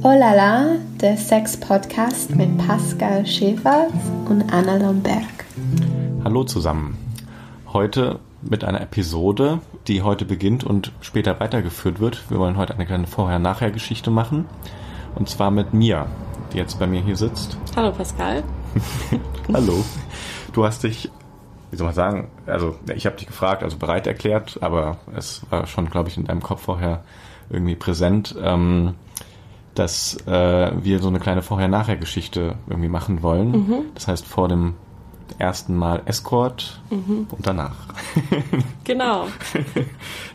Oh la la, der Sex-Podcast mit Pascal Schäfer und Anna Lomberg. Hallo zusammen. Heute mit einer Episode, die heute beginnt und später weitergeführt wird. Wir wollen heute eine kleine Vorher-Nachher-Geschichte machen. Und zwar mit mir, die jetzt bei mir hier sitzt. Hallo Pascal. Hallo. Du hast dich, wie soll man sagen, also ich habe dich gefragt, also bereit erklärt, aber es war schon, glaube ich, in deinem Kopf vorher irgendwie präsent. Ähm, dass äh, wir so eine kleine Vorher-Nachher-Geschichte irgendwie machen wollen. Mhm. Das heißt, vor dem ersten Mal Escort mhm. und danach. Genau.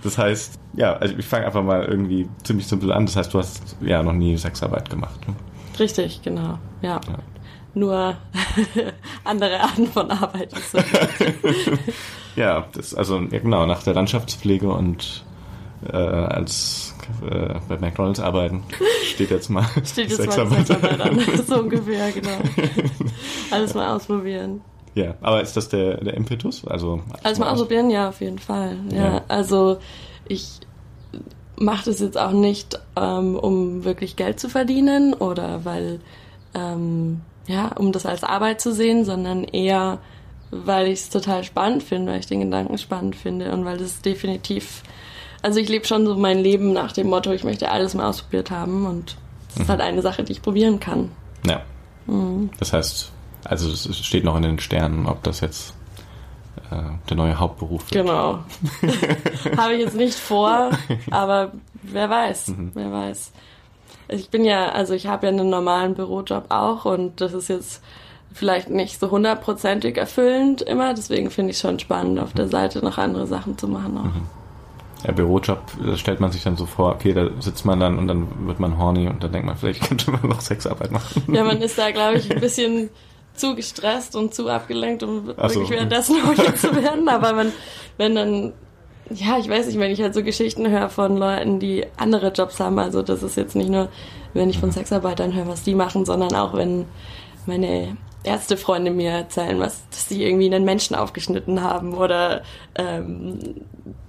Das heißt, ja, also ich fange einfach mal irgendwie ziemlich simpel an. Das heißt, du hast ja noch nie Sexarbeit gemacht. Ne? Richtig, genau. Ja. ja. Nur andere Arten von Arbeit. ja, das also ja, genau nach der Landschaftspflege und äh, als äh, bei McDonalds arbeiten. Steht jetzt mal Steht jetzt mal Sexarbeit an. so ungefähr, genau. Alles mal ausprobieren. Ja, aber ist das der, der Impetus? Also, Alles mal ausprobieren, ja, auf jeden Fall. Ja, ja. also ich mache das jetzt auch nicht, ähm, um wirklich Geld zu verdienen oder weil, ähm, ja, um das als Arbeit zu sehen, sondern eher, weil ich es total spannend finde, weil ich den Gedanken spannend finde und weil das definitiv also ich lebe schon so mein Leben nach dem Motto, ich möchte alles mal ausprobiert haben und das ist mhm. halt eine Sache, die ich probieren kann. Ja. Mhm. Das heißt, also es steht noch in den Sternen, ob das jetzt äh, der neue Hauptberuf wird. Genau. Habe ich jetzt nicht vor, aber wer weiß, mhm. wer weiß. Ich bin ja, also ich habe ja einen normalen Bürojob auch und das ist jetzt vielleicht nicht so hundertprozentig erfüllend immer, deswegen finde ich es schon spannend, auf der Seite noch andere Sachen zu machen auch. Mhm ja, Bürojob, da stellt man sich dann so vor, okay, da sitzt man dann und dann wird man horny und dann denkt man, vielleicht könnte man noch Sexarbeit machen. Ja, man ist da, glaube ich, ein bisschen zu gestresst und zu abgelenkt, um so. wirklich währenddessen horny zu werden. Aber man, wenn dann, ja, ich weiß nicht, wenn ich halt so Geschichten höre von Leuten, die andere Jobs haben, also das ist jetzt nicht nur, wenn ich von mhm. Sexarbeitern höre, was die machen, sondern auch wenn meine Ärztefreunde mir erzählen, was, dass sie irgendwie einen Menschen aufgeschnitten haben oder ähm,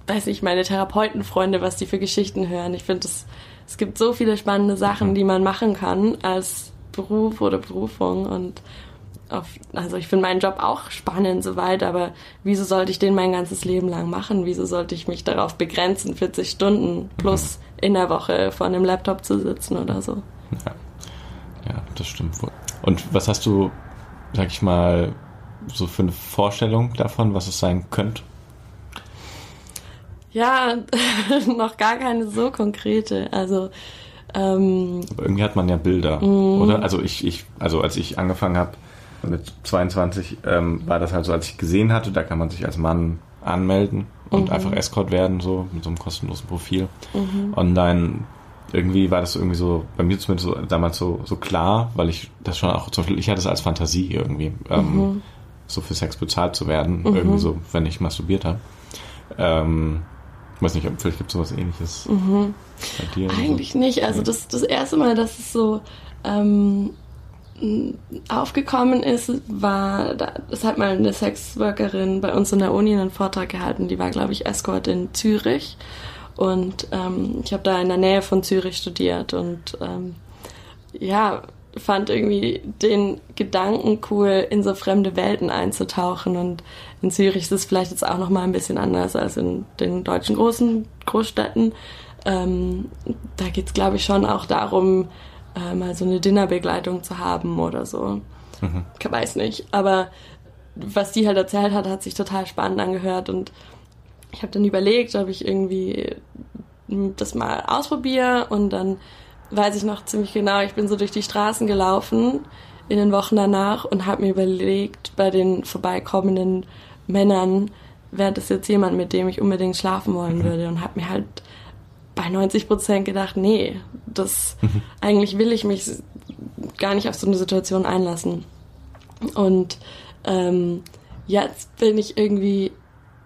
weiß ich, meine Therapeutenfreunde, was die für Geschichten hören. Ich finde, es, es gibt so viele spannende Sachen, die man machen kann als Beruf oder Berufung und auf, also ich finde meinen Job auch spannend soweit, aber wieso sollte ich den mein ganzes Leben lang machen? Wieso sollte ich mich darauf begrenzen, 40 Stunden plus in der Woche vor einem Laptop zu sitzen oder so? Ja, ja das stimmt wohl. Und was hast du, sag ich mal, so für eine Vorstellung davon, was es sein könnte? Ja, noch gar keine so konkrete. Also ähm, Aber irgendwie hat man ja Bilder, mm. oder? Also ich, ich, also als ich angefangen habe mit 22, ähm, war das halt so, als ich gesehen hatte, da kann man sich als Mann anmelden und mhm. einfach Escort werden, so mit so einem kostenlosen Profil. Mhm. Und dann irgendwie war das irgendwie so, bei mir zumindest so, damals so, so klar, weil ich das schon auch, zum Beispiel, ich hatte es als Fantasie irgendwie, ähm, mhm. so für Sex bezahlt zu werden, mhm. irgendwie so, wenn ich masturbiert habe. Ähm, ich weiß nicht, vielleicht gibt es sowas ähnliches mhm. bei dir. Eigentlich so. nicht. Also das, das erste Mal, dass es so ähm, aufgekommen ist, war, das hat mal eine Sexworkerin bei uns in der Uni einen Vortrag gehalten, die war, glaube ich, Escort in Zürich. Und ähm, ich habe da in der Nähe von Zürich studiert und ähm, ja, fand irgendwie den Gedanken cool, in so fremde Welten einzutauchen. Und in Zürich ist es vielleicht jetzt auch noch mal ein bisschen anders als in den deutschen großen Großstädten. Ähm, da geht es, glaube ich, schon auch darum, äh, mal so eine Dinnerbegleitung zu haben oder so. Mhm. Ich weiß nicht. Aber was die halt erzählt hat, hat sich total spannend angehört und ich habe dann überlegt, ob ich irgendwie das mal ausprobiere und dann weiß ich noch ziemlich genau, ich bin so durch die Straßen gelaufen in den Wochen danach und habe mir überlegt, bei den vorbeikommenden Männern, wäre das jetzt jemand, mit dem ich unbedingt schlafen wollen würde und habe mir halt bei 90 Prozent gedacht, nee, das mhm. eigentlich will ich mich gar nicht auf so eine Situation einlassen. Und ähm, jetzt bin ich irgendwie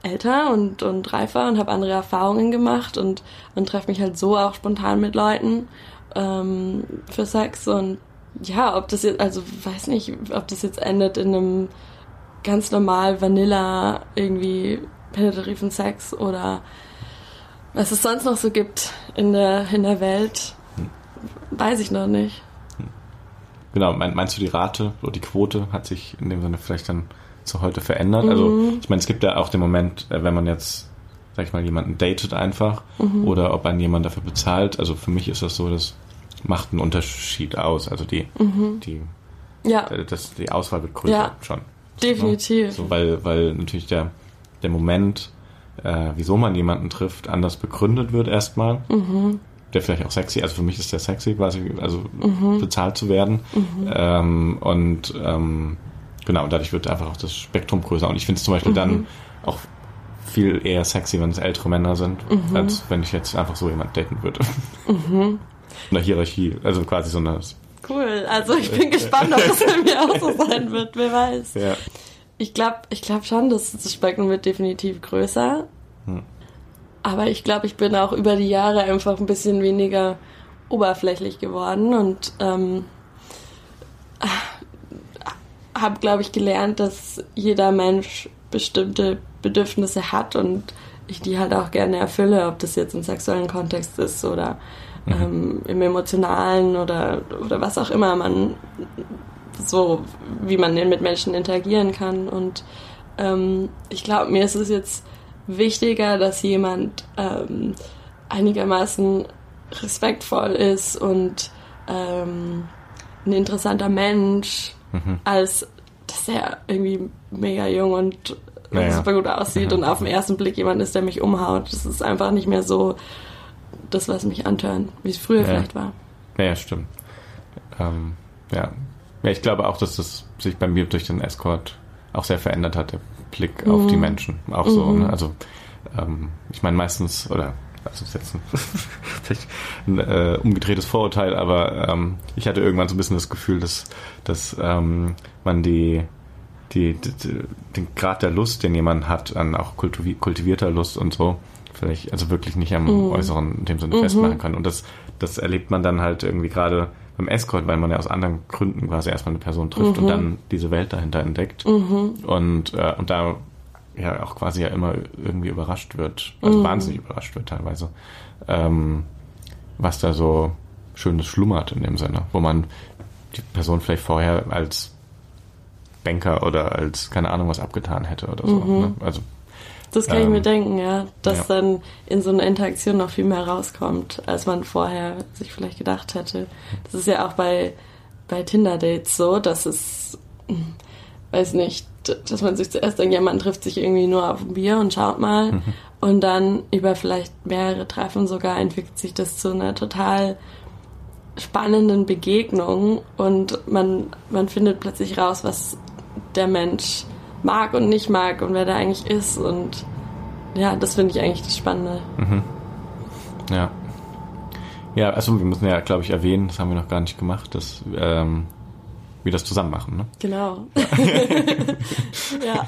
älter und, und reifer und habe andere Erfahrungen gemacht und, und treffe mich halt so auch spontan mit Leuten ähm, für Sex und ja, ob das jetzt, also weiß nicht, ob das jetzt endet in einem ganz normal Vanilla irgendwie penetrativen Sex oder Was es sonst noch so gibt in der, in der Welt, weiß ich noch nicht. Genau, meinst du die Rate oder die Quote hat sich in dem Sinne vielleicht dann zu heute verändert? Also, mhm. Also ich meine, es gibt ja auch den Moment, äh, wenn man jetzt, sag ich mal, jemanden datet einfach mhm. oder ob einen jemand dafür bezahlt. Also für mich ist das so, das macht einen Unterschied aus. Also die, mhm. die, ja. das, die Auswahl wird größer ja. schon. Definitiv. So, weil, weil natürlich der, der Moment, äh, wieso man jemanden trifft, anders begründet wird erstmal. Mhm. Der vielleicht auch sexy, also für mich ist der sexy, quasi, also mhm. bezahlt zu werden. Mhm. Ähm, und ähm, genau, dadurch wird einfach auch das Spektrum größer. Und ich finde es zum Beispiel dann mhm. auch viel eher sexy, wenn es ältere Männer sind, mhm. als wenn ich jetzt einfach so jemand daten würde. Mhm. Eine Hierarchie, also quasi so eine. Cool, also ich bin gespannt, ob das bei mir auch so sein wird, wer weiß. Ja. Ich glaube ich glaub schon, dass das Spektrum wird definitiv größer. Hm. Aber ich glaube, ich bin auch über die Jahre einfach ein bisschen weniger oberflächlich geworden und ähm, habe, glaube ich, gelernt, dass jeder Mensch bestimmte Bedürfnisse hat und ich die halt auch gerne erfülle, ob das jetzt im sexuellen Kontext ist oder mhm. ähm, im emotionalen oder, oder was auch immer man so, wie man mit Menschen interagieren kann. Und ähm, ich glaube, mir ist es jetzt wichtiger, dass jemand ähm, einigermaßen respektvoll ist und ähm, ein interessanter Mensch, mhm. als dass er irgendwie mega jung und naja. super gut aussieht mhm. und auf den ersten Blick jemand ist, der mich umhaut. Das ist einfach nicht mehr so das, was mich antören, wie es früher ja. vielleicht war. Ja, stimmt. Ähm, ja. Ja, ich glaube auch, dass das sich bei mir durch den Escort auch sehr verändert hat, der Blick mhm. auf die mhm. Menschen. Auch so. Mhm. Ne? Also ähm, ich meine meistens, oder also ist jetzt ein, vielleicht ein äh, umgedrehtes Vorurteil, aber ähm, ich hatte irgendwann so ein bisschen das Gefühl, dass, dass ähm, man die, die, die, den Grad der Lust, den jemand hat, an auch kultivierter Lust und so, vielleicht also wirklich nicht am mhm. Äußeren in dem Sinne mhm. festmachen kann. Und das, das erlebt man dann halt irgendwie gerade beim Escort, weil man ja aus anderen Gründen quasi erstmal eine Person trifft mhm. und dann diese Welt dahinter entdeckt. Mhm. Und, äh, und da ja auch quasi ja immer irgendwie überrascht wird, also mhm. wahnsinnig überrascht wird teilweise, ähm, was da so schönes schlummert in dem Sinne, wo man die Person vielleicht vorher als Banker oder als keine Ahnung was abgetan hätte oder so. Mhm. Ne? Also das kann ähm, ich mir ähm, denken, ja, dass ja. dann in so einer Interaktion noch viel mehr rauskommt, als man vorher sich vielleicht gedacht hätte. Das ist ja auch bei bei Tinder Dates so, dass es hm, weiß nicht, dass man sich zuerst denkt, ja, man trifft sich irgendwie nur auf ein Bier und schaut mal. Mhm. Und dann über vielleicht mehrere Treffen sogar entwickelt sich das zu einer total spannenden Begegnung und man, man findet plötzlich raus, was der Mensch mag und nicht mag und wer der eigentlich ist. Und ja, das finde ich eigentlich das Spannende. Mhm. Ja. Ja, also wir müssen ja, glaube ich, erwähnen, das haben wir noch gar nicht gemacht, dass ähm, wir das zusammen machen. Ne? Genau. ja.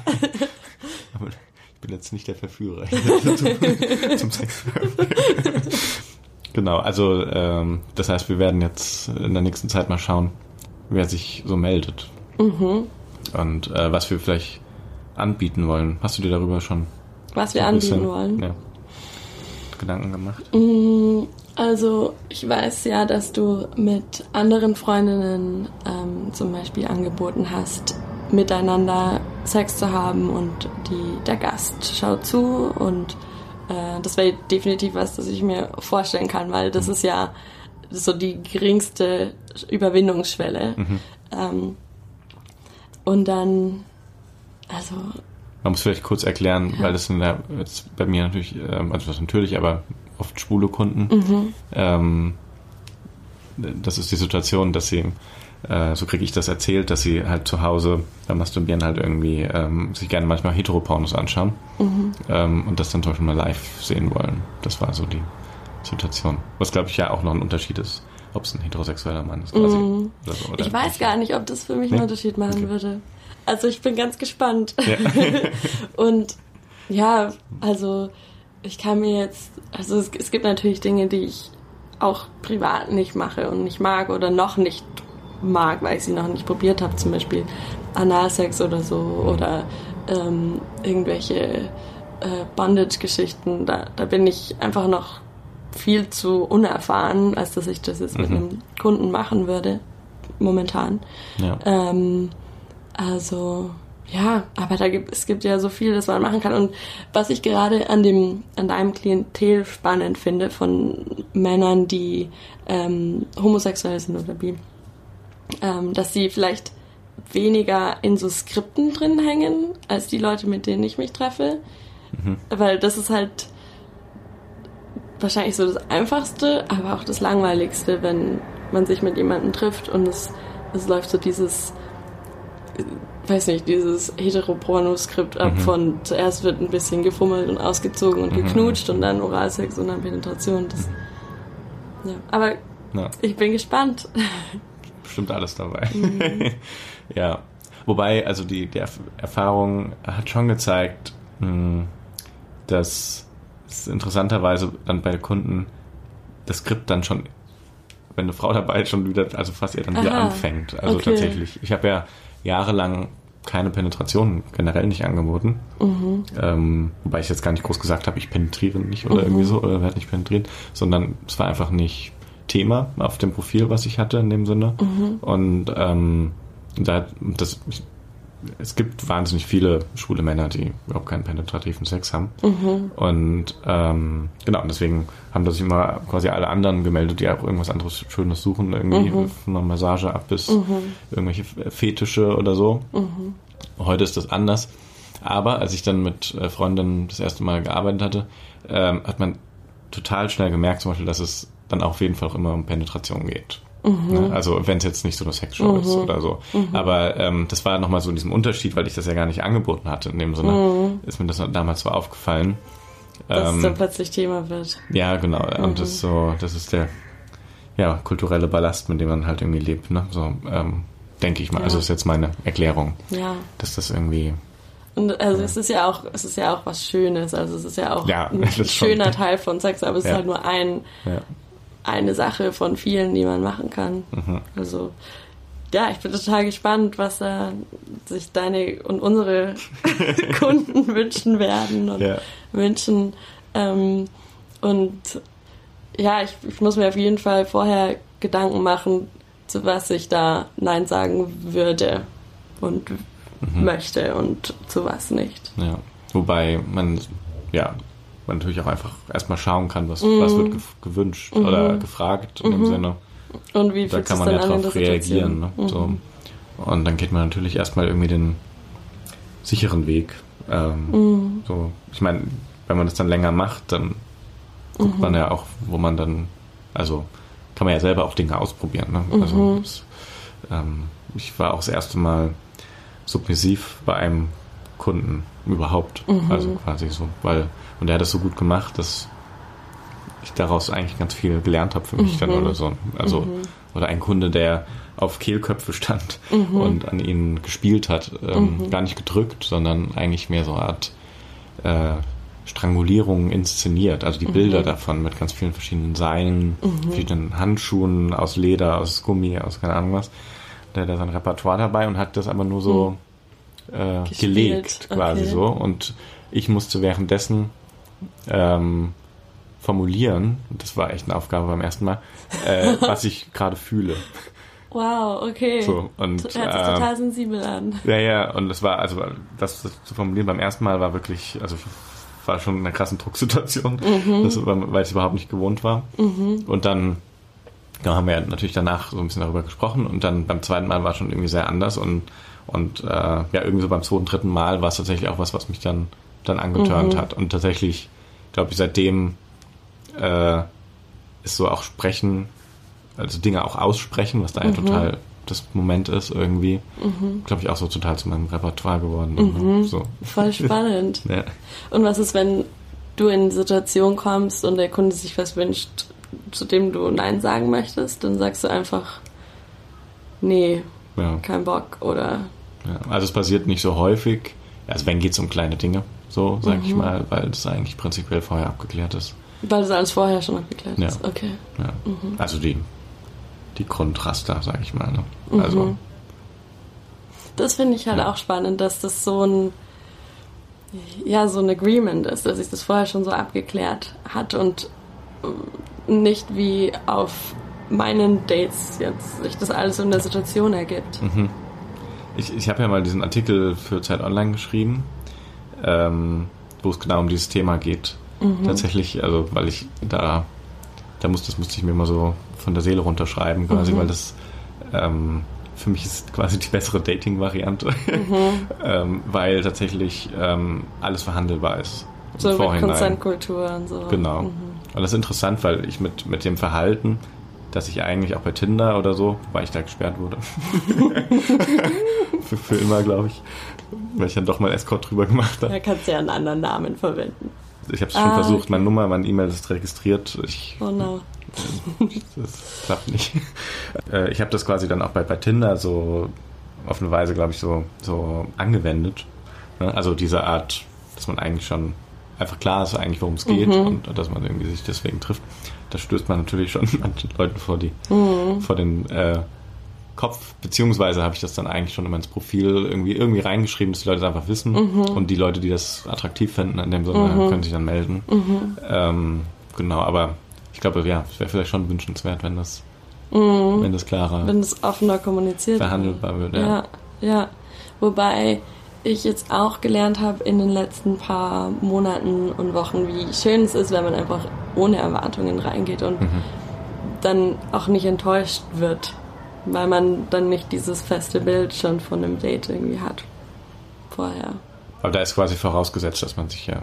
Aber ich bin jetzt nicht der Verführer zum, zum Sex. genau, also ähm, das heißt, wir werden jetzt in der nächsten Zeit mal schauen, wer sich so meldet. Mhm. Und äh, was wir vielleicht anbieten wollen. Hast du dir darüber schon was wir anbieten bisschen, wollen? Ja, Gedanken gemacht? Mm, also ich weiß ja, dass du mit anderen Freundinnen ähm, zum Beispiel angeboten hast, miteinander Sex zu haben und die, der Gast schaut zu und äh, das wäre definitiv was, das ich mir vorstellen kann, weil das mhm. ist ja so die geringste Überwindungsschwelle. Mhm. Ähm, und dann, also man muss vielleicht kurz erklären, ja. weil das sind ja jetzt bei mir natürlich, ähm, also was natürlich, aber oft schwule Kunden. Mhm. Ähm, das ist die Situation, dass sie, äh, so kriege ich das erzählt, dass sie halt zu Hause beim Masturbieren halt irgendwie ähm, sich gerne manchmal Heteropornos anschauen mhm. ähm, und das dann zum Beispiel mal live sehen wollen. Das war so die Situation. Was glaube ich ja auch noch ein Unterschied ist, ob es ein heterosexueller Mann ist quasi. Mhm. Oder so, oder ich weiß gar nicht, ob das für mich nee? einen Unterschied machen okay. würde. Also ich bin ganz gespannt. Ja. und ja, also ich kann mir jetzt, also es, es, gibt natürlich Dinge, die ich auch privat nicht mache und nicht mag oder noch nicht mag, weil ich sie noch nicht probiert habe, zum Beispiel Analsex oder so oder ähm, irgendwelche äh, Bondage-Geschichten, da, da bin ich einfach noch viel zu unerfahren, als dass ich das jetzt mhm. mit einem Kunden machen würde, momentan. Ja. Ähm, also ja, aber da gibt, es gibt ja so viel, das man machen kann. Und was ich gerade an dem, an deinem Klientel spannend finde von Männern, die ähm, homosexuell sind oder bi, ähm, dass sie vielleicht weniger in so Skripten drin hängen, als die Leute, mit denen ich mich treffe. Mhm. Weil das ist halt wahrscheinlich so das Einfachste, aber auch das Langweiligste, wenn man sich mit jemandem trifft und es, es läuft so dieses, weiß nicht, dieses Heteroporno-Skript ab mhm. von zuerst wird ein bisschen gefummelt und ausgezogen und mhm. geknutscht und dann Oralsex und dann Penetration. Das, mhm. ja. Aber ja. ich bin gespannt. Bestimmt alles dabei. Mhm. ja. Wobei, also die, die Erfahrung hat schon gezeigt, hm, dass es interessanterweise dann bei Kunden das Skript dann schon, wenn eine Frau dabei ist, schon wieder, also fast eher dann Aha. wieder anfängt. Also okay. tatsächlich. Ich habe ja jahrelang keine Penetration generell nicht angeboten. Mhm. Ähm, wobei ich jetzt gar nicht groß gesagt habe, ich penetriere nicht oder mhm. irgendwie so oder werde nicht penetriert, sondern es war einfach nicht Thema auf dem Profil, was ich hatte in dem Sinne. Mhm. Und ähm, da, das, es gibt wahnsinnig viele schwule Männer, die überhaupt keinen penetrativen Sex haben. Mhm. Und ähm, genau, deswegen haben das immer quasi alle anderen gemeldet, die auch irgendwas anderes Schönes suchen, irgendwie mhm. von einer Massage ab bis mhm. irgendwelche Fetische oder so. Mhm. Heute ist das anders. Aber als ich dann mit äh, Freundinnen das erste Mal gearbeitet hatte, ähm, hat man total schnell gemerkt, zum Beispiel, dass es dann auf jeden Fall auch immer um Penetration geht. Mhm. Ne? Also wenn es jetzt nicht so eine Sexshow mhm. ist oder so. Mhm. Aber ähm, das war nochmal so in diesem Unterschied, weil ich das ja gar nicht angeboten hatte. In dem Sinne mhm. ist mir das damals so aufgefallen. Dass ähm, es dann plötzlich Thema wird. Ja, genau. Und das ist so, das ist der ja, kulturelle Ballast, mit dem man halt irgendwie lebt. Ne? So, ähm, denke ich mal. Ja. Also ist jetzt meine Erklärung. Ja. Dass das irgendwie und also ja. es ist ja auch, es ist ja auch was Schönes. Also es ist ja auch ja, ein schöner schon. Teil von Sex, aber es ja. ist halt nur ein, eine Sache von vielen, die man machen kann. Mhm. Also ja, ich bin total gespannt, was da sich deine und unsere Kunden wünschen werden und ja. wünschen. Ähm, und ja, ich, ich, muss mir auf jeden Fall vorher Gedanken machen, zu was ich da Nein sagen würde und mhm. möchte und zu was nicht. Ja, wobei man ja man natürlich auch einfach erstmal schauen kann, was, mhm. was wird gewünscht mhm. oder gefragt in dem mhm. Sinne. Und wie da kann man ja darauf reagieren. Ne? Mhm. So. Und dann geht man natürlich erstmal irgendwie den sicheren Weg. Ähm, mhm. so, ich meine, wenn man das dann länger macht, dann guckt man ja auch, wo man dann, also kann man ja selber auch Dinge ausprobieren. Ne? Also das, ähm, ich war auch das erste Mal submissiv bei einem Kunden überhaupt. Mhm. Also quasi so, weil, und er hat das so gut gemacht, dass ich daraus eigentlich ganz viel gelernt habe für mich mhm. dann oder so. Also, mhm. oder ein Kunde, der auf Kehlköpfe stand mhm. und an ihnen gespielt hat, ähm, mhm. gar nicht gedrückt, sondern eigentlich mehr so eine Art äh, Strangulierung inszeniert. Also die mhm. Bilder davon mit ganz vielen verschiedenen Seilen, verschiedenen Handschuhen aus Leder, aus Gummi, aus keine Ahnung was. Der hat da sein Repertoire dabei und hat das aber nur so äh, gelegt, quasi okay. so. Und ich musste währenddessen ähm, formulieren, das war echt eine Aufgabe beim ersten Mal, äh, was ich gerade fühle. Wow, okay. So, und, Hört sich äh, total sensibel an. Ja, ja, und das war, also das, zu formulieren beim ersten Mal war wirklich, also war schon in einer krassen Drucksituation, mhm. das, weil ich es überhaupt nicht gewohnt war. Mhm. Und dann da haben wir natürlich danach so ein bisschen darüber gesprochen und dann beim zweiten Mal war es schon irgendwie sehr anders und und äh, ja, irgendwie so beim zweiten, dritten Mal war es tatsächlich auch was, was mich dann, dann angetörnt mhm. hat. Und tatsächlich, glaube ich, seitdem äh, ist so auch sprechen, also Dinge auch aussprechen, was da mhm. ja total das Moment ist, irgendwie, mhm. glaube ich, auch so total zu meinem Repertoire geworden. Mhm. So. Voll spannend. ja. Und was ist, wenn du in eine Situation kommst und der Kunde sich was wünscht, zu dem du Nein sagen möchtest, dann sagst du einfach, nee, ja. kein Bock oder. Ja, also es passiert nicht so häufig. Also wenn geht es um kleine Dinge, so sage mhm. ich mal, weil das eigentlich prinzipiell vorher abgeklärt ist. Weil das alles vorher schon abgeklärt ja. ist, okay. Ja. Mhm. Also die, die Grundraster, sage ich mal. Ne? Mhm. Also. Das finde ich halt auch spannend, dass das so ein ja so ein Agreement ist, dass sich das vorher schon so abgeklärt hat und nicht wie auf meinen Dates jetzt sich das alles in der Situation ergibt. Mhm. Ich, ich habe ja mal diesen Artikel für Zeit Online geschrieben, ähm, wo es genau um dieses Thema geht. Mhm. Tatsächlich, also weil ich da, da muss, das musste ich mir mal so von der Seele runterschreiben, quasi, mhm. weil das ähm, für mich ist quasi die bessere Dating-Variante, mhm. ähm, weil tatsächlich ähm, alles verhandelbar ist. So mit Konsentkultur und so. Genau. Mhm. Und das ist interessant, weil ich mit, mit dem Verhalten, dass ich eigentlich auch bei Tinder oder so, weil ich da gesperrt wurde. für, für immer, glaube ich. Weil ich dann doch mal Escort drüber gemacht habe. Da kannst du ja einen anderen Namen verwenden. Ich habe es ah, schon versucht, okay. meine Nummer, meine E-Mail ist registriert. Ich, oh no. das klappt nicht. Äh, ich habe das quasi dann auch bei, bei Tinder so auf eine Weise, glaube ich, so, so angewendet. Ne? Also diese Art, dass man eigentlich schon einfach klar ist eigentlich, worum es geht mhm. und dass man irgendwie sich deswegen trifft. Da stößt man natürlich schon manchen Leuten vor die mhm. vor den äh, Kopf, beziehungsweise habe ich das dann eigentlich schon in mein Profil irgendwie, irgendwie reingeschrieben, dass die Leute das einfach wissen. Mhm. Und die Leute, die das attraktiv finden, in dem Sinne, mhm. können sich dann melden. Mhm. Ähm, genau, aber ich glaube, ja, es wäre vielleicht schon wünschenswert, wenn das, mhm. wenn das klarer, wenn das offener kommuniziert verhandelbar wird. Ja. ja, ja. Wobei ich jetzt auch gelernt habe in den letzten paar Monaten und Wochen, wie schön es ist, wenn man einfach ohne Erwartungen reingeht und mhm. dann auch nicht enttäuscht wird, weil man dann nicht dieses feste Bild schon von einem Date irgendwie hat vorher. Aber da ist quasi vorausgesetzt, dass man sich ja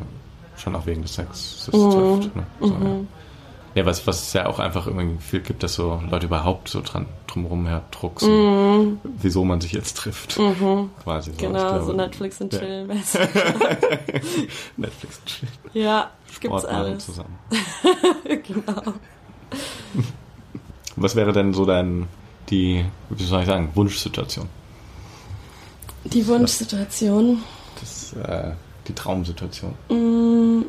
schon auch wegen des Sexes mhm. trifft. Ne? So, mhm. ja. Ja, was, was es ja auch einfach irgendwie viel gibt, dass so Leute überhaupt so dran drumherum herdrucksen, mm. wieso man sich jetzt trifft. Mhm. Quasi so. Genau, glaube, so Netflix und Chill. Ja. Netflix und Chill. Ja, gibt's alles. zusammen. genau. Was wäre denn so dein, die, wie soll ich sagen, Wunschsituation? Die Wunschsituation? Das, äh, die Traumsituation. Mm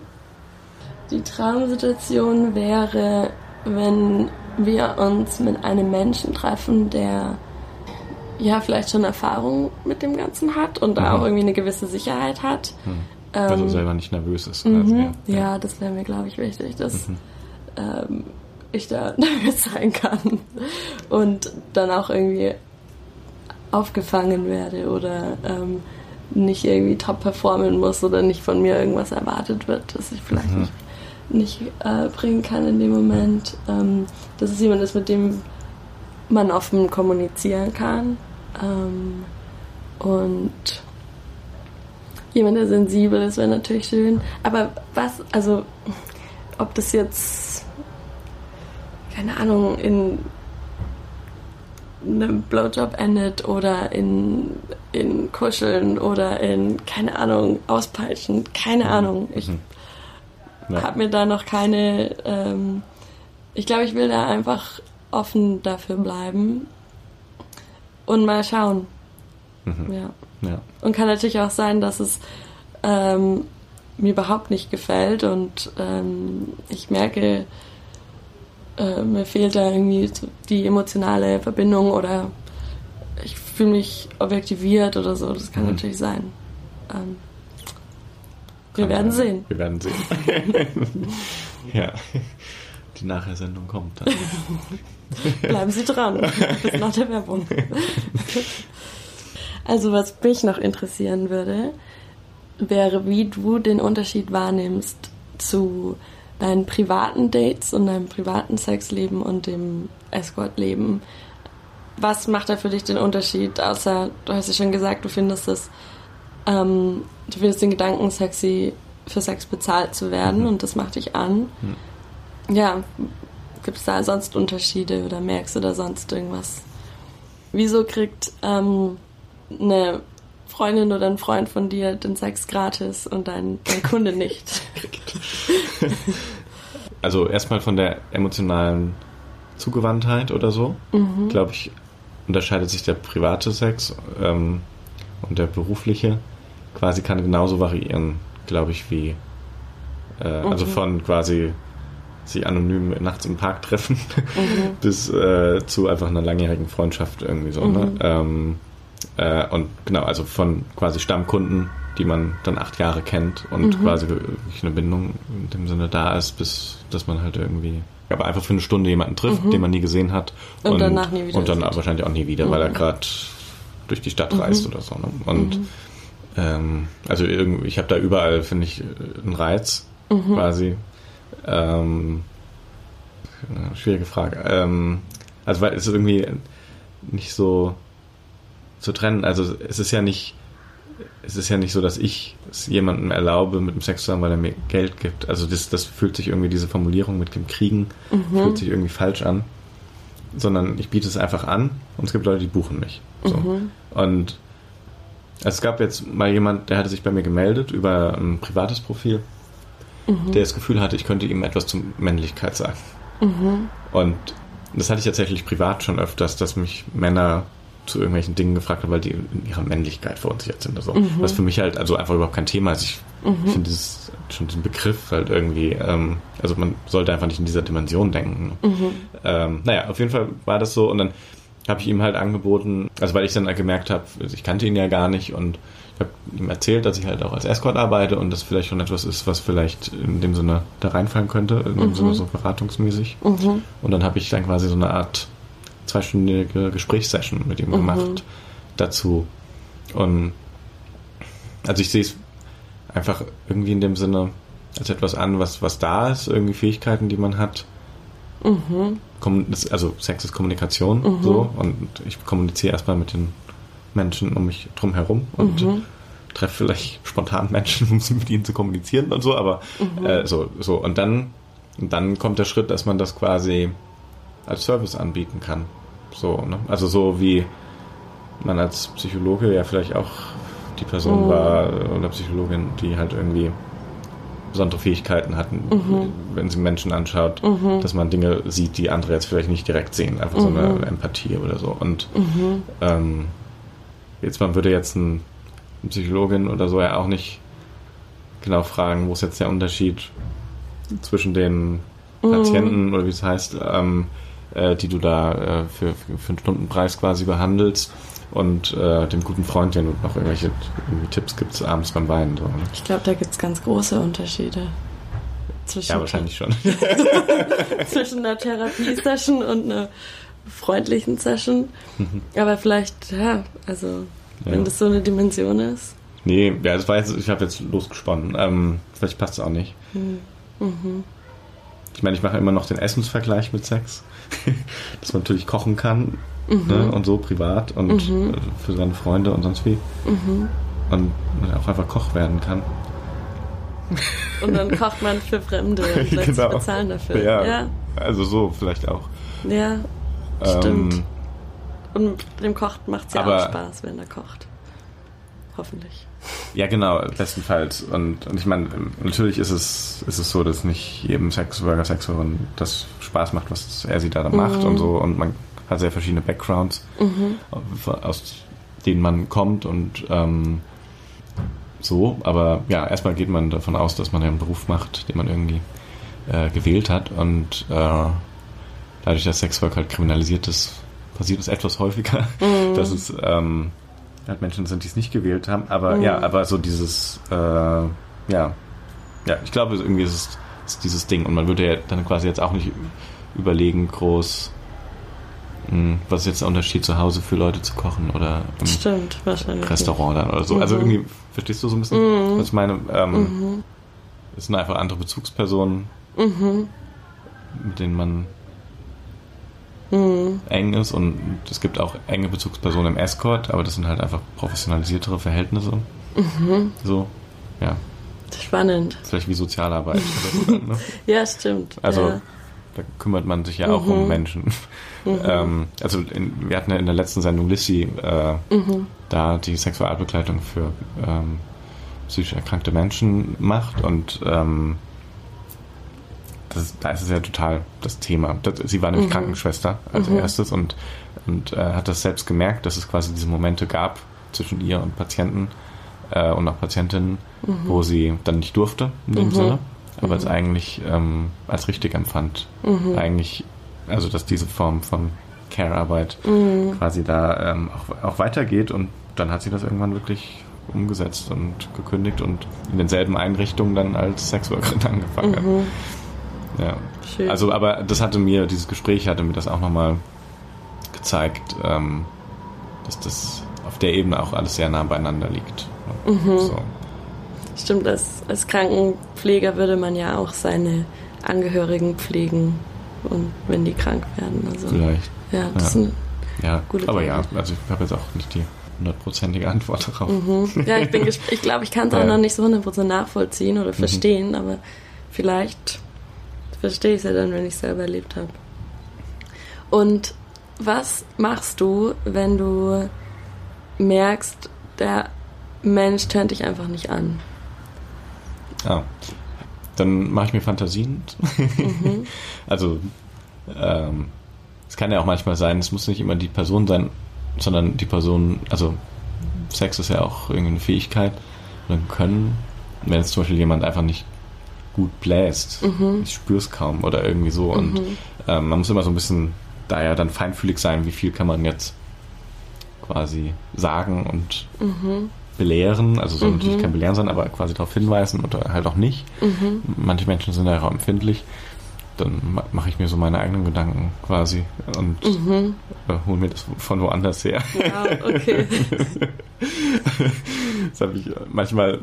die Traumsituation wäre, wenn wir uns mit einem Menschen treffen, der ja vielleicht schon Erfahrung mit dem Ganzen hat und da mhm. auch irgendwie eine gewisse Sicherheit hat. Mhm. Also ähm, selber nicht nervös ist. Mhm, ja. ja. das wäre mir, glaube ich, wichtig, dass mhm. ähm, ich da nervös sein kann und dann auch irgendwie aufgefangen werde oder ähm, nicht irgendwie top performen muss oder nicht von mir irgendwas erwartet wird, dass ich vielleicht mhm. nicht nicht äh, bringen kann in dem Moment. Ähm, dass es jemand ist, mit dem man offen kommunizieren kann. Ähm, und jemand, der sensibel ist, wäre natürlich schön. Aber was, also, ob das jetzt, keine Ahnung, in einem Blowjob endet oder in, in Kuscheln oder in, keine Ahnung, Auspeitschen, keine mhm. Ahnung. Ich mhm ja. habe mir da noch keine. Ähm, ich glaube, ich will da einfach offen dafür bleiben und mal schauen. Mhm. Ja. ja. Und kann natürlich auch sein, dass es ähm, mir überhaupt nicht gefällt und ähm, ich merke, äh, mir fehlt da irgendwie die emotionale Verbindung oder ich fühle mich objektiviert oder so. Das kann mhm. natürlich sein. Ähm, wir werden sehen. Wir werden sehen. ja. Die Nachhersendung kommt dann. Bleiben Sie dran. Bis nach der Werbung. Also, was mich noch interessieren würde, wäre, wie du den Unterschied wahrnimmst zu deinen privaten Dates und deinem privaten Sexleben und dem Escortleben. Was macht da für dich den Unterschied? Außer, du hast ja schon gesagt, du findest es ähm, du findest den Gedanken sexy, für Sex bezahlt zu werden mhm. und das macht dich an. Mhm. Ja, gibt es da sonst Unterschiede oder merkst du da sonst irgendwas? Wieso kriegt ähm, eine Freundin oder ein Freund von dir den Sex gratis und dein, dein Kunde nicht? also erstmal von der emotionalen Zugewandtheit oder so, mhm. glaube ich, unterscheidet sich der private Sex ähm, und der berufliche quasi kann genauso variieren, glaube ich, wie äh, also mhm. also von quasi sich anonym nachts im Park treffen mhm. bis äh, zu einfach einer langjährigen Freundschaft irgendwie so. Ne? Mhm. Ne? Ähm, äh, und genau, also von quasi Stammkunden die man dann acht Jahre kennt und mhm. quasi wirklich eine Bindung in dem Sinne da ist, bis dass man halt irgendwie aber einfach für eine Stunde jemanden trifft, mhm. den man nie gesehen hat und, und danach nie wieder und dann wahrscheinlich auch nie wieder, mhm. weil er gerade durch die Stadt reist oder so. Ne? Und ähm, also irgendwie, ich habe da überall finde ich einen Reiz quasi. Ähm, schwierige Frage. Ähm, also weil es ist irgendwie nicht so zu trennen. Also es ist ja nicht, es ist ja nicht so, dass ich es jemandem erlaube, mit dem Sex zu haben, weil er mir Geld gibt. Also das, das fühlt sich irgendwie, diese Formulierung mit dem Kriegen, mhm. fühlt sich irgendwie falsch an. Sondern ich biete es einfach an und es gibt Leute, die buchen mich. So. Mhm. Und es gab jetzt mal jemand, der hatte sich bei mir gemeldet über ein privates Profil, mhm. der das Gefühl hatte, ich könnte ihm etwas zur Männlichkeit sagen. Mhm. Und das hatte ich tatsächlich privat schon öfters, dass mich Männer zu irgendwelchen Dingen gefragt haben, weil die in ihrer Männlichkeit verunsichert sind. Also, mhm. Was für mich halt also einfach überhaupt kein Thema ist. Ich mhm. finde dieses, schon diesen Begriff halt irgendwie, ähm, also man sollte einfach nicht in dieser Dimension denken. Mhm. Ähm, naja, auf jeden Fall war das so und dann habe ich ihm halt angeboten, also weil ich dann gemerkt habe, ich kannte ihn ja gar nicht und ich habe ihm erzählt, dass ich halt auch als Escort arbeite und das vielleicht schon etwas ist, was vielleicht in dem Sinne da reinfallen könnte, in dem mhm. Sinne so beratungsmäßig. Mhm. Und dann habe ich dann quasi so eine Art zweistündige Gesprächssession mit ihm mhm. gemacht dazu. Und also ich sehe es einfach irgendwie in dem Sinne als etwas an, was, was da ist, irgendwie Fähigkeiten, die man hat. Mhm. Also Sex ist Kommunikation mhm. so und ich kommuniziere erstmal mit den Menschen um mich drum herum und mhm. treffe vielleicht spontan Menschen, um mit ihnen zu kommunizieren und so, aber mhm. äh, so, so. Und dann, und dann kommt der Schritt, dass man das quasi als Service anbieten kann. So, ne? Also so wie man als Psychologe ja vielleicht auch die Person mhm. war oder Psychologin, die halt irgendwie besondere Fähigkeiten hatten, mhm. wenn sie Menschen anschaut, mhm. dass man Dinge sieht, die andere jetzt vielleicht nicht direkt sehen. Einfach so eine mhm. Empathie oder so. Und mhm. ähm, jetzt, man würde jetzt ein, eine Psychologin oder so ja auch nicht genau fragen, wo ist jetzt der Unterschied zwischen den mhm. Patienten oder wie es heißt, ähm, äh, die du da äh, für, für einen Stundenpreis quasi behandelst und äh, dem guten Freund, den du noch irgendwelche Tipps gibst abends beim Weinen. So. Ne? Ich glaube, da gibt es ganz große Unterschiede. Zwischen ja, wahrscheinlich schon. zwischen einer Therapiesession und einer freundlichen Session. Mhm. Aber vielleicht, ja, also ja. wenn das so eine Dimension ist. Nee, ja, das war jetzt, ich habe jetzt losgesponnen. Ähm, vielleicht passt es auch nicht. Mhm. Mhm. Ich meine, ich mache immer noch den Essensvergleich mit Sex. Dass man natürlich kochen kann mhm. ne, und so privat und mhm. für seine Freunde und sonst wie. Mhm. Und man auch einfach Koch werden kann. Und dann kocht man für Fremde und lässt genau. bezahlen dafür. Ja, ja, Also so vielleicht auch. Ja, stimmt. Ähm, und dem Kocht macht es ja auch Spaß, wenn er kocht. Hoffentlich. Ja, genau, bestenfalls. Und, und ich meine, natürlich ist es, ist es so, dass nicht jedem Sexworker, Sexworkerin das Spaß macht, was er sie da mhm. macht und so. Und man hat sehr verschiedene Backgrounds, mhm. aus denen man kommt und ähm, so. Aber ja, erstmal geht man davon aus, dass man einen Beruf macht, den man irgendwie äh, gewählt hat. Und äh, dadurch, dass Sexwork halt kriminalisiert ist, passiert es etwas häufiger, mhm. dass es ähm, Menschen sind, die es nicht gewählt haben. Aber mhm. ja, aber so dieses, äh, ja, ja, ich glaube, irgendwie ist es ist dieses Ding. Und man würde ja dann quasi jetzt auch nicht überlegen, groß, mh, hm, was ist jetzt der Unterschied zu Hause für Leute zu kochen oder im Stimmt, Restaurant dann oder so. Also mhm. Also irgendwie, verstehst du so ein bisschen, mhm. was ich meine? Ähm, mhm. Es sind einfach andere Bezugspersonen, mhm. mit denen man mhm. eng ist und es gibt auch enge Bezugspersonen im Escort, aber das sind halt einfach professionalisiertere Verhältnisse. Mhm. So, ja. Spannend. Vielleicht wie Sozialarbeit. so dann, ne? ja, stimmt. Also ja. da kümmert man sich ja auch mhm. um Menschen. Mhm. Ähm, also in, wir hatten ja in der letzten Sendung Lissy äh, mhm. da die Sexualbegleitung für ähm, psychisch erkrankte Menschen macht und ähm, das, da ist es ja total das Thema. Das, sie war nämlich mhm. Krankenschwester als mhm. erstes und, und äh, hat das selbst gemerkt, dass es quasi diese Momente gab zwischen ihr und Patienten äh, und auch Patientinnen, mhm. wo sie dann nicht durfte in dem mhm. Sinne, aber es mhm. eigentlich ähm, als richtig empfand. Mhm. Eigentlich, also dass diese Form von Care-Arbeit quasi da ähm, auch, auch weitergeht und dann hat sie das irgendwann wirklich umgesetzt und gekündigt und in denselben Einrichtungen dann als Sexworkerin angefangen. Mhm. Ja. Schön. Also, aber das hatte mir, dieses Gespräch hatte mir das auch nochmal gezeigt, ähm, dass das auf der Ebene auch alles sehr nah beieinander liegt. Mhm. So. Stimmt, als, als Krankenpfleger würde man ja auch seine Angehörigen pflegen und wenn die krank werden. Also Vielleicht. ja, das Ja. ist Ja, aber ja, also ich habe jetzt auch nicht die hundertprozentige Antwort darauf. Mhm. Ja, ich bin ich glaube, ich kann es auch Ja. noch nicht so 100% nachvollziehen oder verstehen, aber vielleicht verstehe ich es ja dann, wenn ich es selber erlebt habe. Und was machst du, wenn du merkst, der Mensch tönt dich einfach nicht an? Ah. Dann mache ich mir Fantasien. Mhm. Also, ähm, es kann ja auch manchmal sein, es muss nicht immer die Person sein, sondern die Person, also Sex ist ja auch irgendwie eine Fähigkeit ein Können. Wenn jetzt zum Beispiel jemand einfach nicht gut bläst, Mhm. ich spüre es kaum oder irgendwie so. Und ähm, man muss immer so ein bisschen da ja dann feinfühlig sein, wie viel kann man jetzt quasi sagen und Mhm. belehren. Also soll natürlich kein Belehren sein, aber quasi darauf hinweisen oder halt auch nicht. Mhm. Manche Menschen sind ja auch empfindlich. Dann ma- mache ich mir so meine eigenen Gedanken quasi und Mhm. äh, hole mir das von woanders her. Ja, okay. Das habe ich äh, manchmal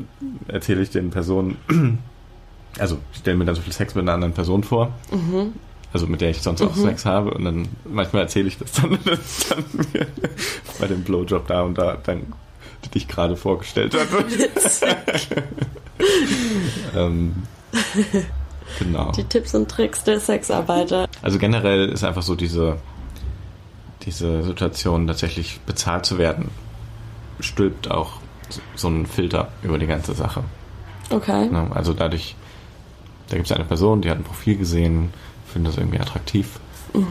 erzähle ich den Personen, also ich stelle mir dann so viel Sex mit einer anderen Person vor, Mhm. also mit der ich sonst auch Sex habe und dann manchmal erzähle ich das dann, dass dann bei dem Blowjob da und da dann dich gerade vorgestellt habe. ähm, genau. Die Tipps und Tricks der Sexarbeiter. Also generell ist einfach so diese, diese Situation, tatsächlich bezahlt zu werden, stülpt auch so- so einen Filter über die ganze Sache. Okay. Ne? Also dadurch, da gibt es eine Person, die hat ein Profil gesehen, findet das irgendwie attraktiv,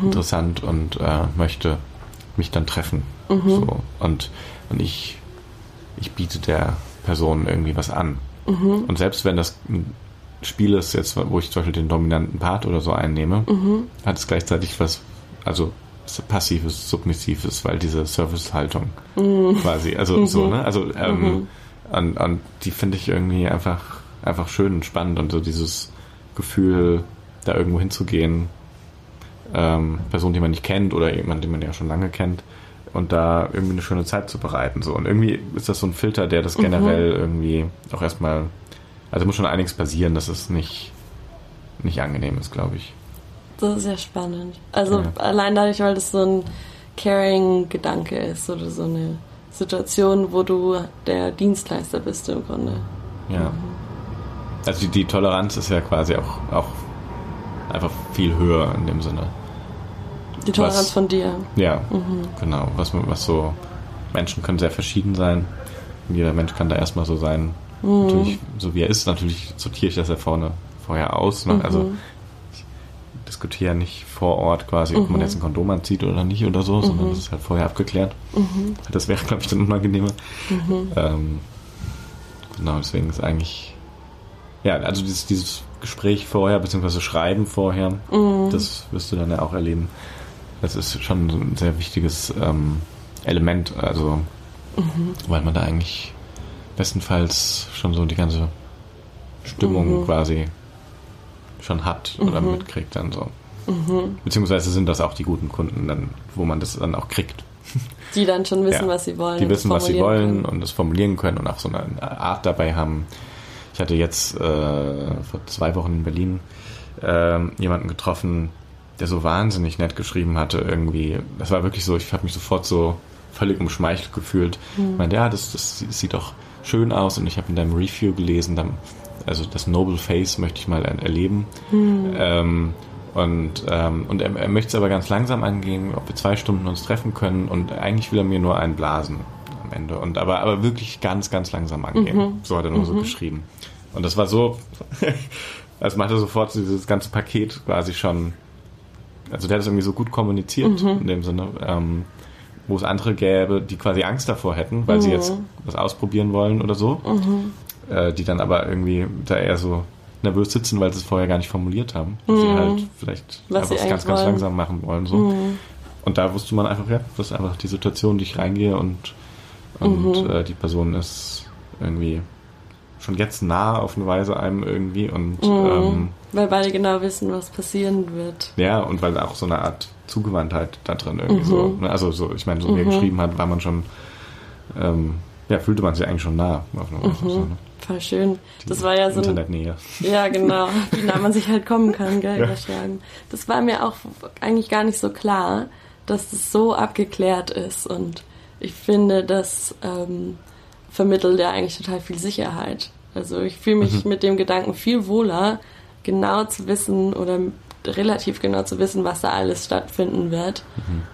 interessant und äh, möchte mich dann treffen. So. Und, und ich, ich biete der Person irgendwie was an. Und selbst wenn das ein Spiel ist, jetzt, wo ich zum Beispiel den dominanten Part oder so einnehme, hat es gleichzeitig was, also passives, submissives, weil diese Servicehaltung quasi, also so, ne? Also ähm, und, und die finde ich irgendwie einfach, einfach schön und spannend und so dieses Gefühl, da irgendwo hinzugehen, ähm, Person, die man nicht kennt oder jemand, den man ja schon lange kennt und da irgendwie eine schöne Zeit zu bereiten. So. Und irgendwie ist das so ein Filter, der das generell irgendwie auch erstmal, also muss schon einiges passieren, dass es nicht, nicht angenehm ist, glaube ich. Das ist ja spannend. Also Ja. allein dadurch, weil das so ein Caring-Gedanke ist oder so eine Situation, wo du der Dienstleister bist im Grunde. Ja. Also die, die Toleranz ist ja quasi auch, auch einfach viel höher in dem Sinne. Die Toleranz Was- von dir. Ja, genau. Was, was so, Menschen können sehr verschieden sein. Jeder Mensch kann da erstmal so sein. Natürlich, so wie er ist, natürlich sortiere ich das ja vorne vorher aus. Ne? Also ich diskutiere nicht vor Ort quasi, ob man jetzt ein Kondom anzieht oder nicht oder so, sondern das ist halt vorher abgeklärt. Das wäre, glaube ich, dann unangenehmer. Ähm, genau, deswegen ist eigentlich, ja, also dieses, dieses Gespräch vorher, beziehungsweise Schreiben vorher, das wirst du dann ja auch erleben. Das ist schon ein sehr wichtiges ähm, Element, also weil man da eigentlich bestenfalls schon so die ganze Stimmung quasi schon hat oder mitkriegt dann so. Beziehungsweise sind das auch die guten Kunden dann, wo man das dann auch kriegt. Die dann schon wissen, Ja. was sie wollen. Die wissen, was sie wollen können. und das formulieren können und auch so eine Art dabei haben. Ich hatte jetzt äh, vor zwei Wochen in Berlin ähm, jemanden getroffen, der so wahnsinnig nett geschrieben hatte irgendwie. Das war wirklich so, ich habe mich sofort so völlig umschmeichelt gefühlt. Ich meinte, ja, das, das sieht doch schön aus und ich habe in deinem Review gelesen, dann, also das Noble Face möchte ich mal er erleben. Ähm, und ähm, und er, er möchte es aber ganz langsam angehen, ob wir zwei Stunden uns treffen können und eigentlich will er mir nur einen blasen am Ende. Und aber, aber wirklich ganz, ganz langsam angehen. So hat er nur so geschrieben. Und das war so, das machte sofort so dieses ganze Paket quasi schon, also der hat es irgendwie so gut kommuniziert in dem Sinne, ähm, wo es andere gäbe, die quasi Angst davor hätten, weil sie jetzt was ausprobieren wollen oder so, äh, die dann aber irgendwie da eher so nervös sitzen, weil sie es vorher gar nicht formuliert haben, dass sie halt vielleicht Was einfach ganz, ganz wollen. langsam machen wollen. So. Und da wusste man einfach, ja, das ist einfach die Situation, die ich reingehe und, und äh, die Person ist irgendwie schon jetzt nah auf eine Weise einem irgendwie und Mhm. ähm, Weil beide genau wissen, was passieren wird. ja, und weil auch so eine Art Zugewandtheit da drin irgendwie so, ne? also so, ich meine, so wie er geschrieben hat, war man schon, ähm, ja, fühlte man sich eigentlich schon nah auf eine Weise, so, ne? Voll schön. Das war ja so Internetnähe. Ja, genau. Wie nah man sich halt kommen kann, gell, überschlagen. Das war mir auch eigentlich gar nicht so klar, dass das so abgeklärt ist. Und ich finde, das ähm, vermittelt ja eigentlich total viel Sicherheit. Also ich fühle mich mit dem Gedanken viel wohler, genau zu wissen oder relativ genau zu wissen, was da alles stattfinden wird,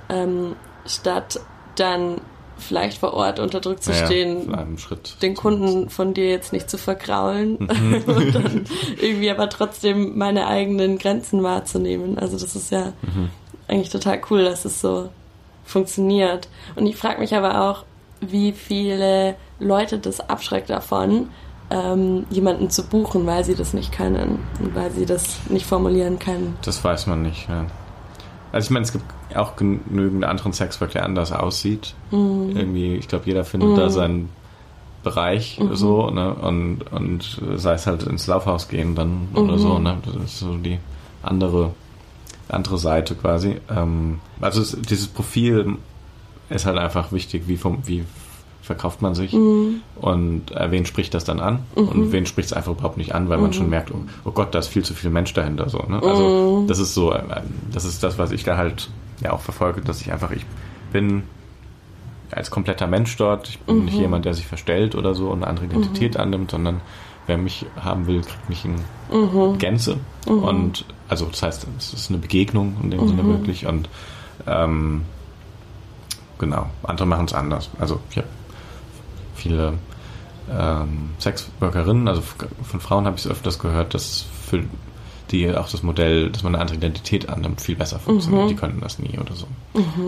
ähm, statt dann vielleicht vor Ort unter Druck zu Ja, stehen, den Kunden von dir jetzt nicht zu vergraulen und dann irgendwie aber trotzdem meine eigenen Grenzen wahrzunehmen. Also das ist ja eigentlich total cool, dass es so funktioniert. Und ich frage mich aber auch, wie viele Leute das abschreckt davon, ähm, jemanden zu buchen, weil sie das nicht können und weil sie das nicht formulieren können. Das weiß man nicht. Ja. Also ich meine, es gibt auch genügend anderen Sexwork, der anders aussieht. Mhm. Irgendwie, ich glaube, jeder findet da seinen Bereich Mhm. so, ne? Und, und sei es halt ins Laufhaus gehen dann oder Mhm. so, ne? Das ist so die andere, andere Seite quasi. Ähm, also es, dieses Profil ist halt einfach wichtig, wie vom, wie verkauft man sich. Mhm. und äh, wen spricht das dann an? Und wen spricht es einfach überhaupt nicht an, weil man schon merkt, oh, oh Gott, da ist viel zu viel Mensch dahinter. So, ne? Also das ist so, äh, das ist das, was ich da halt ja auch verfolge, dass ich einfach, ich bin als kompletter Mensch dort, ich bin nicht jemand, der sich verstellt oder so und eine andere Identität annimmt, sondern wer mich haben will, kriegt mich in Gänze. Und also das heißt, es ist eine Begegnung in dem Sinne wirklich. Und ähm, genau, andere machen es anders. Also ich habe viele ähm, Sexworkerinnen, also von Frauen habe ich es öfters gehört, dass für die auch das Modell, dass man eine andere Identität annimmt, viel besser funktioniert. Die können das nie oder so.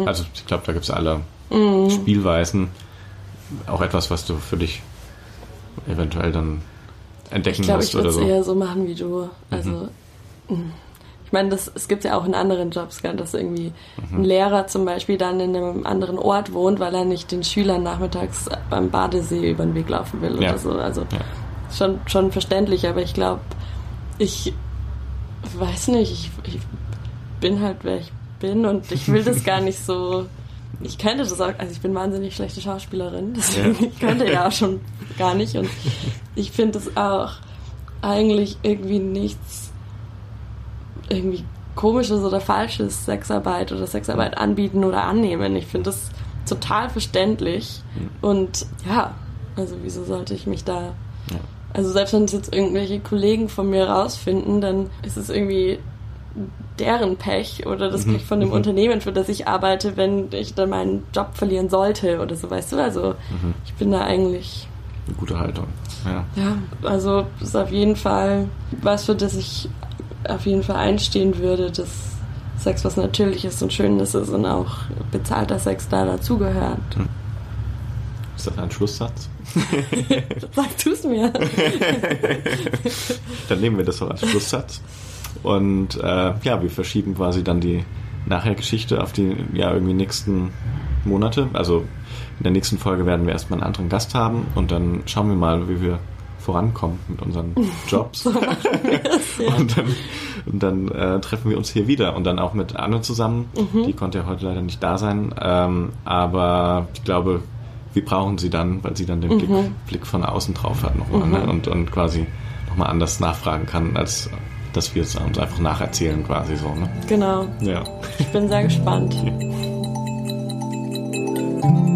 Also ich glaube, da gibt es alle Spielweisen. Auch etwas, was du für dich eventuell dann entdecken Ich glaube, musst ich würde oder es so. eher so machen wie du. Also, mh. Ich meine, das, es gibt ja auch in anderen Jobs, dass irgendwie Mhm. ein Lehrer zum Beispiel dann in einem anderen Ort wohnt, weil er nicht den Schülern nachmittags beim Badesee über den Weg laufen will Ja. oder so. Also Ja. schon, schon verständlich, aber ich glaube, ich weiß nicht, ich, ich bin halt, wer ich bin und ich will das gar nicht so. Ich könnte das auch, also ich bin wahnsinnig schlechte Schauspielerin, deswegen Ja. ich könnte ja auch schon gar nicht und ich finde es auch eigentlich irgendwie nichts irgendwie komisches oder falsches Sexarbeit oder Sexarbeit anbieten oder annehmen. Ich finde das total verständlich und ja, also wieso sollte ich mich da Ja. also selbst wenn es jetzt irgendwelche Kollegen von mir rausfinden, dann ist es irgendwie deren Pech oder das Pech von dem Unternehmen, für das ich arbeite, wenn ich dann meinen Job verlieren sollte oder so, weißt du? Also ich bin da eigentlich, Eine gute Haltung. Ja. ja, also ist auf jeden Fall was, für das ich auf jeden Fall einstehen würde, dass Sex was Natürliches und Schönes ist und auch bezahlter Sex da dazugehört. Ist das ein Schlusssatz? Sag du's mir. Dann nehmen wir das doch als Schlusssatz. Und äh, ja, wir verschieben quasi dann die Nachhergeschichte auf die ja irgendwie nächsten Monate. Also in der nächsten Folge werden wir erstmal einen anderen Gast haben und dann schauen wir mal, wie wir vorankommen mit unseren Jobs. Und dann, und dann äh, treffen wir uns hier wieder und dann auch mit Anne zusammen. Die konnte ja heute leider nicht da sein, ähm, aber ich glaube, wir brauchen sie dann, weil sie dann den Blick, Blick von außen drauf hat nochmal ne? und, und quasi nochmal anders nachfragen kann, als dass wir es uns einfach nacherzählen quasi so. Ne? Genau. Ja. Ich bin sehr gespannt.